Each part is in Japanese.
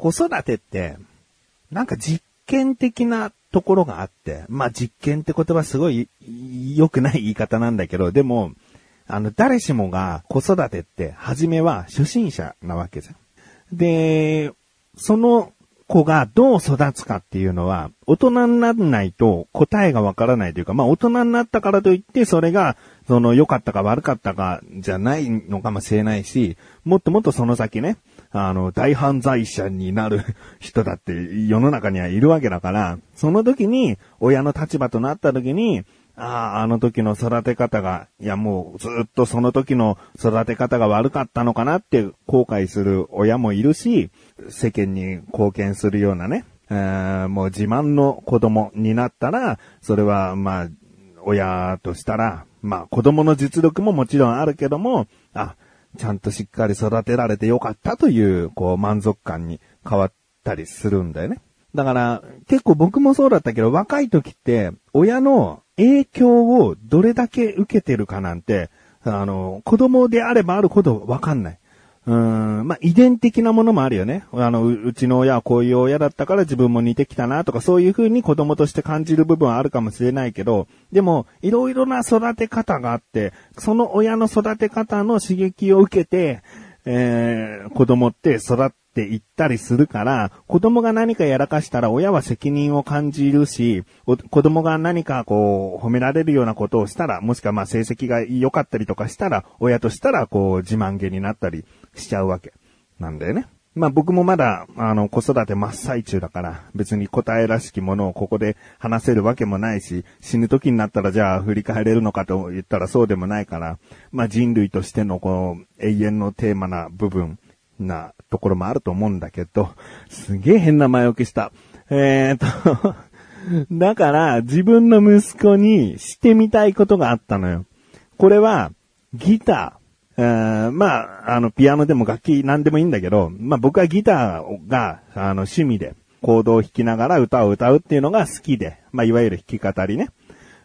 子育てって、なんか実験的なところがあって、まあ実験って言葉すごい良くない言い方なんだけど、でも、あの、誰しもが子育てって、初めは初心者なわけじゃん。で、その子がどう育つかっていうのは、大人にならないと答えがわからないというか、まあ大人になったからといって、それが、その良かったか悪かったかじゃないのかもしれないし、もっともっとその先ね、あの、大犯罪者になる人だって世の中にはいるわけだから、その時に、親の立場となった時に、ああ、あの時の育て方が、いやもうずっとその時の育て方が悪かったのかなって後悔する親もいるし、世間に貢献するようなね、えーもう自慢の子供になったら、それはまあ、親としたら、まあ子供の実力ももちろんあるけども、あ、ちゃんとしっかり育てられてよかったという、こう満足感に変わったりするんだよね。だから、結構僕もそうだったけど、若い時って、親の影響をどれだけ受けてるかなんて、あの、子供であればあるほどわかんない。うん、まあ、遺伝的なものもあるよね。あの、ううちの親はこういう親だったから自分も似てきたなとか、そういう風に子供として感じる部分はあるかもしれないけど、でも、いろいろな育て方があって、その親の育て方の刺激を受けて、えー、子供って育っっていったりするから、子供が何かやらかしたら親は責任を感じるし、子供が何かこう、褒められるようなことをしたら、もしくはまあ成績が良かったりとかしたら、親としたらこう、自慢げになったりしちゃうわけなんだよね。まあ僕もまだ、あの、子育て真っ最中だから、別に答えらしきものをここで話せるわけもないし、死ぬ時になったらじゃあ振り返れるのかと言ったらそうでもないから、まあ人類としてのこう、永遠のテーマな部分なところもあると思うんだけど、すげえ変な前置きした。えーと、だから自分の息子にしてみたいことがあったのよ。これは、ギター。えーまあ、あの、ピアノでも楽器なんでもいいんだけど、まあ僕はギターが、あの、趣味で、コードを弾きながら歌を歌うっていうのが好きで、まあいわゆる弾き語りね。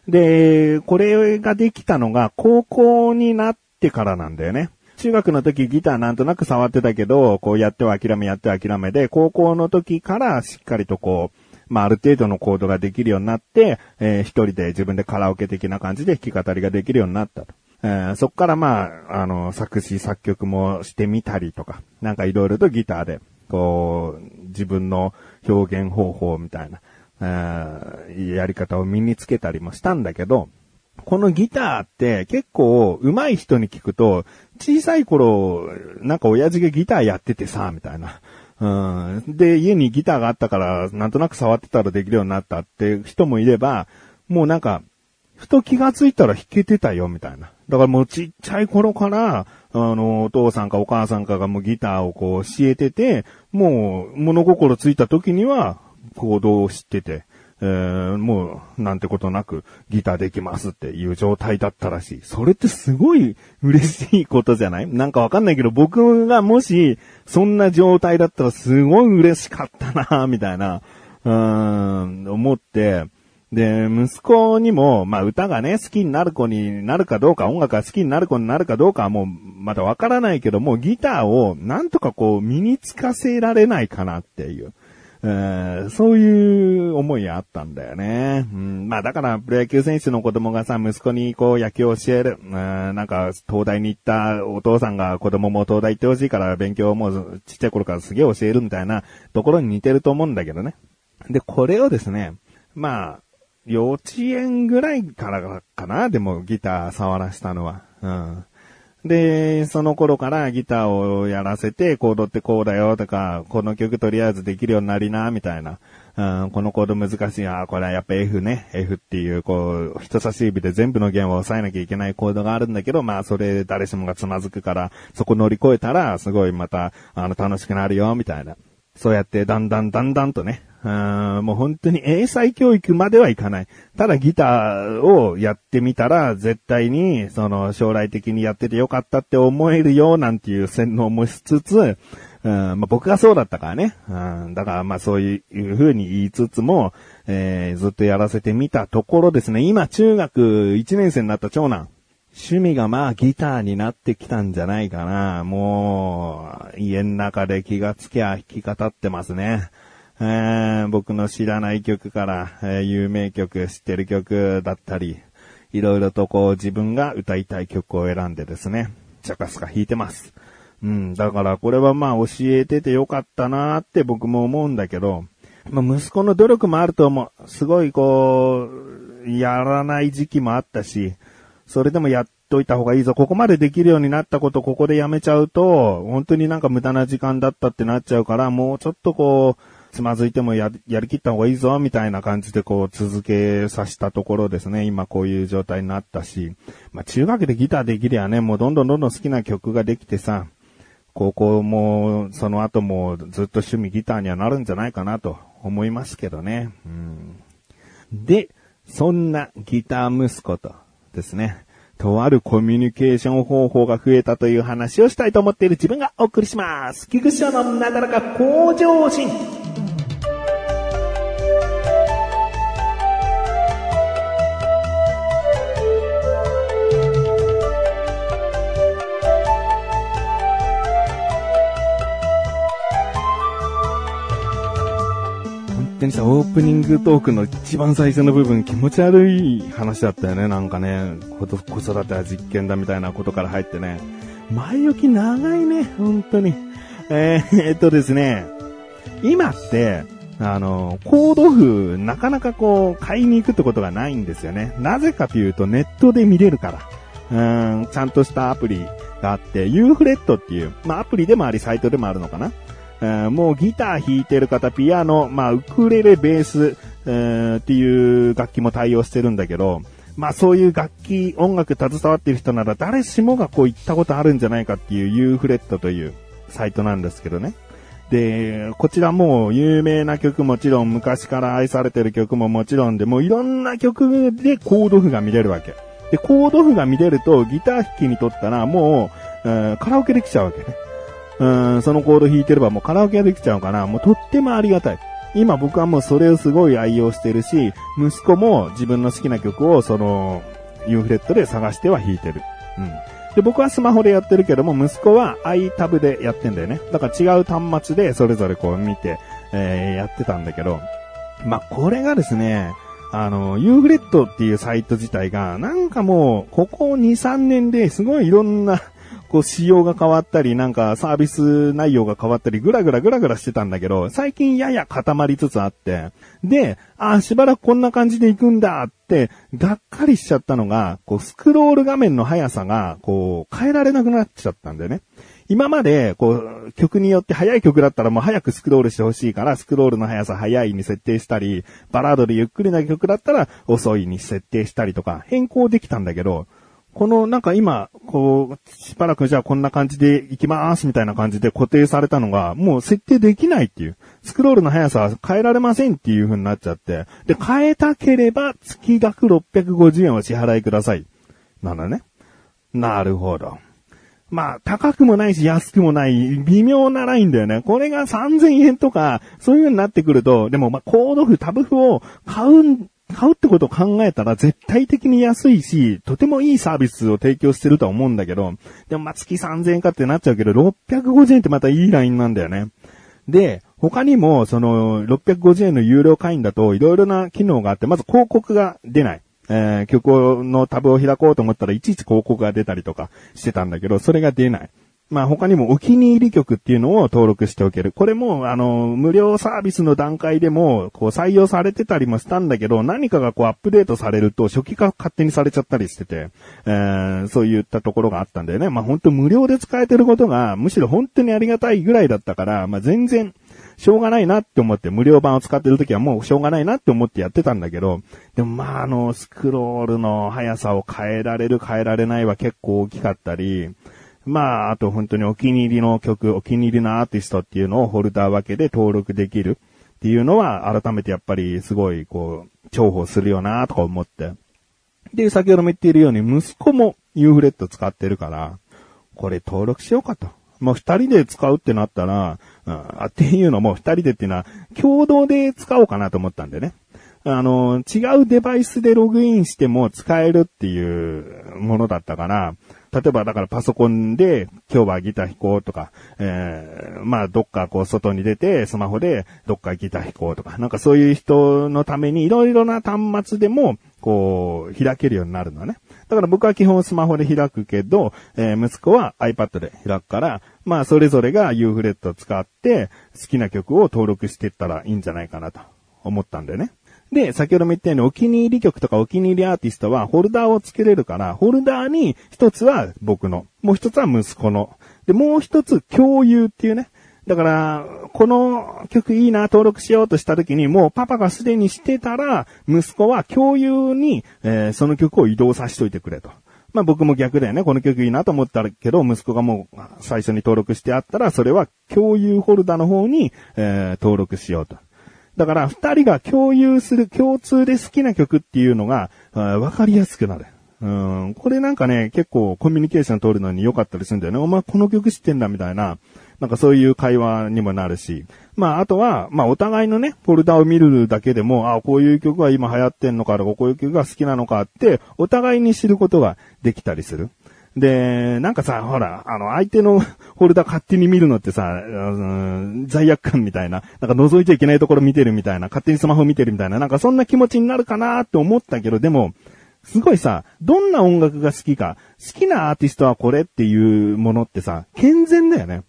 で、これができたのが高校になってからなんだよね。中学の時ギターなんとなく触ってたけど、こうやっては諦めやっては諦めで、高校の時からしっかりとこう、まあある程度のコードができるようになって、えー一人で自分でカラオケ的な感じで弾き語りができるようになったと。えーそっからまあ、あの、作詞作曲もしてみたりとか、なんかいろいろとギターで、こう、自分の表現方法みたいな、えーやり方を身につけたりもしたんだけど、このギターって結構上手い人に聞くと、小さい頃、なんか親父がギターやっててさ、みたいな。うん。で、家にギターがあったから、なんとなく触ってたらできるようになったって人もいれば、もうなんか、ふと気がついたら弾けてたよ、みたいな。だからもうちっちゃい頃から、あの、お父さんかお母さんかがもうギターをこう教えてて、もう物心ついた時には行動を知ってて、えーもうなんてことなくギターできますっていう状態だったらしい。それってすごい嬉しいことじゃない？なんかわかんないけど僕がもしそんな状態だったらすごい嬉しかったなみたいな、うん、思って、で、息子にも、まあ歌がね、好きになる子になるかどうか、音楽が好きになる子になるかどうかはもうまだわからないけども、ギターをなんとかこう身につかせられないかなっていう。えそういう思いがあったんだよね。うん、まあだから、プロ野球選手の子供がさ、息子にこう野球を教える。うんなんか、東大に行ったお父さんが子供も東大行ってほしいから勉強をもうちっちゃい頃からすげえ教えるみたいなところに似てると思うんだけどね。で、これをですね、まあ、幼稚園ぐらいからかな？でもギター触らしたのは。うん。で、その頃からギターをやらせて、コードってこうだよとか、この曲とりあえずできるようになりな、みたいな。うん、このコード難しい。あーこれはやっぱ F ね。F っていう、こう、人差し指で全部の弦を押さえなきゃいけないコードがあるんだけど、まあ、それ誰しもがつまずくから、そこ乗り越えたら、すごいまた、あの、楽しくなるよ、みたいな。そうやってだんだんだんだんとね、うんもう本当に英才教育まではいかない。ただギターをやってみたら絶対にその将来的にやっててよかったって思えるよなんていう洗脳もしつつ、うんまあ、僕がそうだったからね。うん、だからまあそういう風に言いつつも、えーずっとやらせてみたところですね、今中学1年生になった長男、趣味がまあギターになってきたんじゃないかな。もう、家の中で気がつきゃ弾き語ってますね。えー、僕の知らない曲から、えー、有名曲、知ってる曲だったり、いろいろとこう自分が歌いたい曲を選んでですね、チャカスカ弾いてます。うん、だからこれはまあ教えててよかったなーって僕も思うんだけど、まあ息子の努力もあると思う。すごいこう、やらない時期もあったし、それでもやっといた方がいいぞ。ここまでできるようになったことここでやめちゃうと、本当になんか無駄な時間だったってなっちゃうから、もうちょっとこう、つまずいてもや、やりきった方がいいぞ、みたいな感じでこう続けさせたところですね。今こういう状態になったし。まあ中学でギターできりゃね、もうどんどんどんどん好きな曲ができてさ、高校も、その後もずっと趣味ギターにはなるんじゃないかなと思いますけどね。うん、で、そんなギター息子とですね、とあるコミュニケーション方法が増えたという話をしたいと思っている自分がお送りします。菊池のなだらか向上心。にさ、オープニングトークの一番最初の部分気持ち悪い話だったよね。なんかね、子育ては実験だみたいなことから入ってね。前置き長いね、本当に。えー、っとですね、今って、あの、コード譜、なかなかこう、買いに行くってことがないんですよね。なぜかというと、ネットで見れるから。うん、ちゃんとしたアプリがあって、ユーフレットっていう、まあアプリでもあり、サイトでもあるのかな。もうギター弾いてる方、ピアノ、まあ、ウクレレ、ベース、えー、っていう楽器も対応してるんだけど、まあそういう楽器、音楽携わってる人なら誰しもがこう行ったことあるんじゃないかっていうユーフレットというサイトなんですけどね。で、こちらもう有名な曲もちろん昔から愛されてる曲ももちろんで、もういろんな曲でコード譜が見れるわけ。で、コード譜が見れるとギター弾きにとったらもう、えー、カラオケできちゃうわけね。うん、そのコード弾いてればもうカラオケができちゃうかな。もうとってもありがたい。今僕はもうそれをすごい愛用してるし、息子も自分の好きな曲をその、ユーフレットで探しては弾いてる。うん。で、僕はスマホでやってるけども、息子は iTab でやってんだよね。だから違う端末でそれぞれこう見て、えー、やってたんだけど、まあ、これがですね、あの、ユーフレットっていうサイト自体が、なんかもう、ここ2、3年ですごいいろんなこう仕様が変わったり、なんかサービス内容が変わったり、ぐらぐらぐらぐらしてたんだけど、最近やや固まりつつあって、で、あ、しばらくこんな感じで行くんだって、がっかりしちゃったのが、こうスクロール画面の速さが、こう変えられなくなっちゃったんだよね。今まで、こう、曲によって速い曲だったらもう早くスクロールしてほしいから、スクロールの速さ速いに設定したり、バラードでゆっくりな曲だったら遅いに設定したりとか、変更できたんだけど、このなんか今、こう、しばらくじゃあこんな感じで行きますみたいな感じで固定されたのが、もう設定できないっていう。スクロールの速さは変えられませんっていう風になっちゃって。で、変えたければ月額650円を支払いください。なんだね。なるほど。まあ、高くもないし安くもない微妙なラインだよね。これが3000円とか、そういう風になってくると、でもまあ、コード譜、タブ譜を買うん買うってことを考えたら絶対的に安いし、とてもいいサービスを提供してるとは思うんだけど、でもま月3000円かってなっちゃうけど、650円ってまたいいラインなんだよね。で、他にも、その、650円の有料会員だと、いろいろな機能があって、まず広告が出ない。えー、曲のタブを開こうと思ったらいちいち広告が出たりとかしてたんだけど、それが出ない。まあ他にもお気に入り曲っていうのを登録しておける。これも、あの、無料サービスの段階でも、こう採用されてたりもしたんだけど、何かがこうアップデートされると初期化勝手にされちゃったりしてて、えー、そういったところがあったんだよね。まあ本当無料で使えてることが、むしろ本当にありがたいぐらいだったから、まあ全然、しょうがないなって思って、無料版を使ってる時はもうしょうがないなって思ってやってたんだけど、でもまああの、スクロールの速さを変えられる変えられないは結構大きかったり、まあ、あと本当にお気に入りの曲、お気に入りのアーティストっていうのをホルダー分けで登録できるっていうのは改めてやっぱりすごいこう、重宝するよなとか思って。で、先ほども言っているように息子もユーフレット使ってるから、これ登録しようかと。もう二人で使うってなったら、うん、っていうのも二人でっていうのは共同で使おうかなと思ったんでね。あの、違うデバイスでログインしても使えるっていうものだったから、例えばだからパソコンで今日はギター弾こうとか、えー、まあどっかこう外に出てスマホでどっかギター弾こうとか、なんかそういう人のためにいろいろな端末でもこう開けるようになるのね。だから僕は基本スマホで開くけど、えー、息子は iPad で開くから、まあそれぞれが U フレットを使って好きな曲を登録していったらいいんじゃないかなと思ったんだよね。で、先ほども言ったようにお気に入り曲とかお気に入りアーティストはホルダーを作れるから、ホルダーに一つは僕の、もう一つは息子の。で、もう一つ共有っていうね。だから、この曲いいな、登録しようとした時に、もうパパがすでにしてたら、息子は共有に、えー、その曲を移動させといてくれと。まあ僕も逆だよね。この曲いいなと思ったけど、息子がもう最初に登録してあったら、それは共有ホルダーの方に、えー、登録しようと。だから、二人が共有する共通で好きな曲っていうのが、わかりやすくなる。うん、これなんかね、結構コミュニケーション取るのに良かったりするんだよね。お前この曲知ってんだみたいな。なんかそういう会話にもなるし。まあ、あとは、まあ、お互いのね、フォルダを見るだけでも、あこういう曲が今流行ってんのかとか、こういう曲が好きなのかって、お互いに知ることができたりする。で、なんかさ、ほら、あの、相手の フォルダ勝手に見るのってさ、うん、罪悪感みたいな、なんか覗いちゃいけないところ見てるみたいな、勝手にスマホ見てるみたいな、なんかそんな気持ちになるかなって思ったけど、でも、すごいさ、どんな音楽が好きか、好きなアーティストはこれっていうものってさ、健全だよね。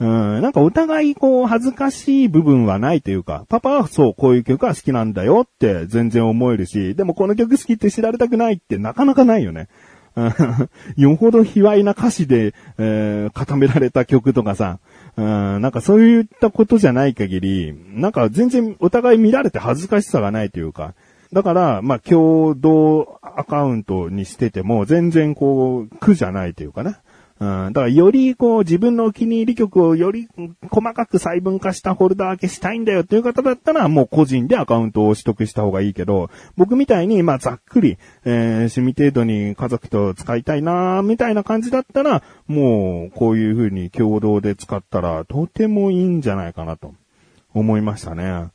うん、なんかお互いこう恥ずかしい部分はないというか、パパはそうこういう曲が好きなんだよって全然思えるし、でもこの曲好きって知られたくないってなかなかないよね。よほど卑猥な歌詞で、えー、固められた曲とかさ、うん、なんかそういったことじゃない限り、なんか全然お互い見られて恥ずかしさがないというか、だから、まあ、共同アカウントにしてても、全然こう、苦じゃないというかね。うん、だからよりこう自分のお気に入り曲をより細かく細分化したフォルダ分けしたいんだよっていう方だったらもう個人でアカウントを取得した方がいいけど、僕みたいにまあざっくり、えー、趣味程度に家族と使いたいなーみたいな感じだったら、もうこういう風に共同で使ったらとてもいいんじゃないかなと思いましたね。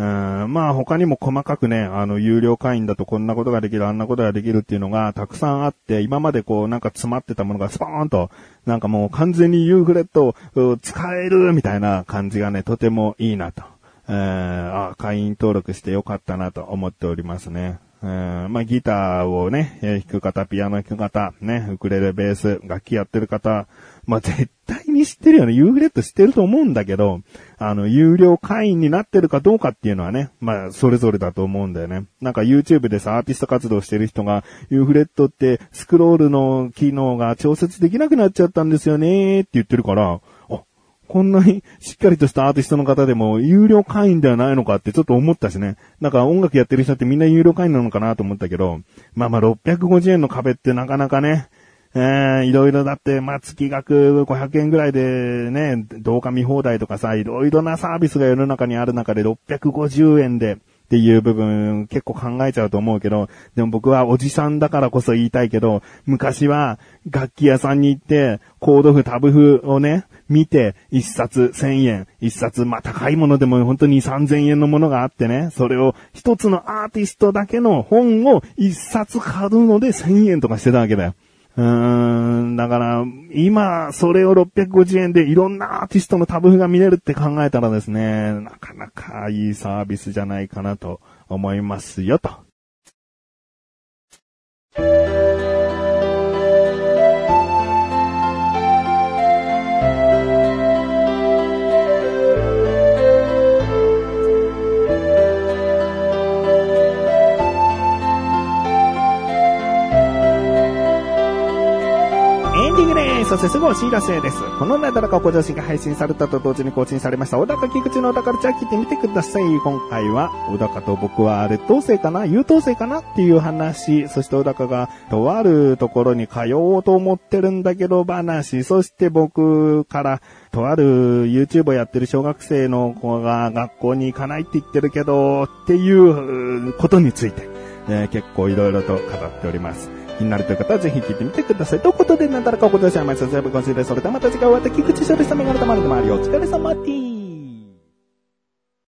うんまあ他にも細かくね、あの、有料会員だとこんなことができる、あんなことができるっていうのがたくさんあって、今までこうなんか詰まってたものがスポーンと、なんかもう完全にユーフレットを使えるみたいな感じがね、とてもいいなと。えー、あ、会員登録してよかったなと思っておりますね。うん、まあ、ギターをね、弾く方、ピアノ弾く方、ね、ウクレレ、ベース、楽器やってる方、まあ、絶対に知ってるよね。ユーフレット知ってると思うんだけど、あの、有料会員になってるかどうかっていうのはね、まあ、それぞれだと思うんだよね。なんか YouTube でさ、アーティスト活動してる人が、ユーフレットってスクロールの機能が調節できなくなっちゃったんですよねって言ってるから、こんなにしっかりとしたアーティストの方でも有料会員ではないのかってちょっと思ったしね。なんか音楽やってる人ってみんな有料会員なのかなと思ったけど、まあまあ650円の壁ってなかなかね、えー、いろいろだって、まあ、月額500円ぐらいでね、動画見放題とかさ、いろいろなサービスが世の中にある中で650円で、っていう部分結構考えちゃうと思うけど、でも僕はおじさんだからこそ言いたいけど、昔は楽器屋さんに行って、コード譜、タブ譜をね、見て、一冊千円、一冊、まあ、高いものでも本当に三千円のものがあってね、それを一つのアーティストだけの本を一冊買うので千円とかしてたわけだよ。うーん、だから、今、それを650円でいろんなアーティストのタブ譜が見れるって考えたらですね、なかなかいいサービスじゃないかなと思いますよ、と。そしてすぐお知らせです。このなだらかご女子が配信されたと同時に更新されました、小高菊池の小高ルチャー聞いてみてください。今回は、小高と僕は劣等生かな？優等生かな？っていう話、そして小高がとあるところに通おうと思ってるんだけど話、そして僕から、とある YouTube をやってる小学生の子が学校に行かないって言ってるけど、っていうことについて、えー、結構いろいろと語っております。気になるという方はぜひ聞いてみてください。ということで、なんたらかおことでしゃいました。全部今週でそれではまた次回お会いでき、菊池処理したメガネたまるでもありお疲れ様です。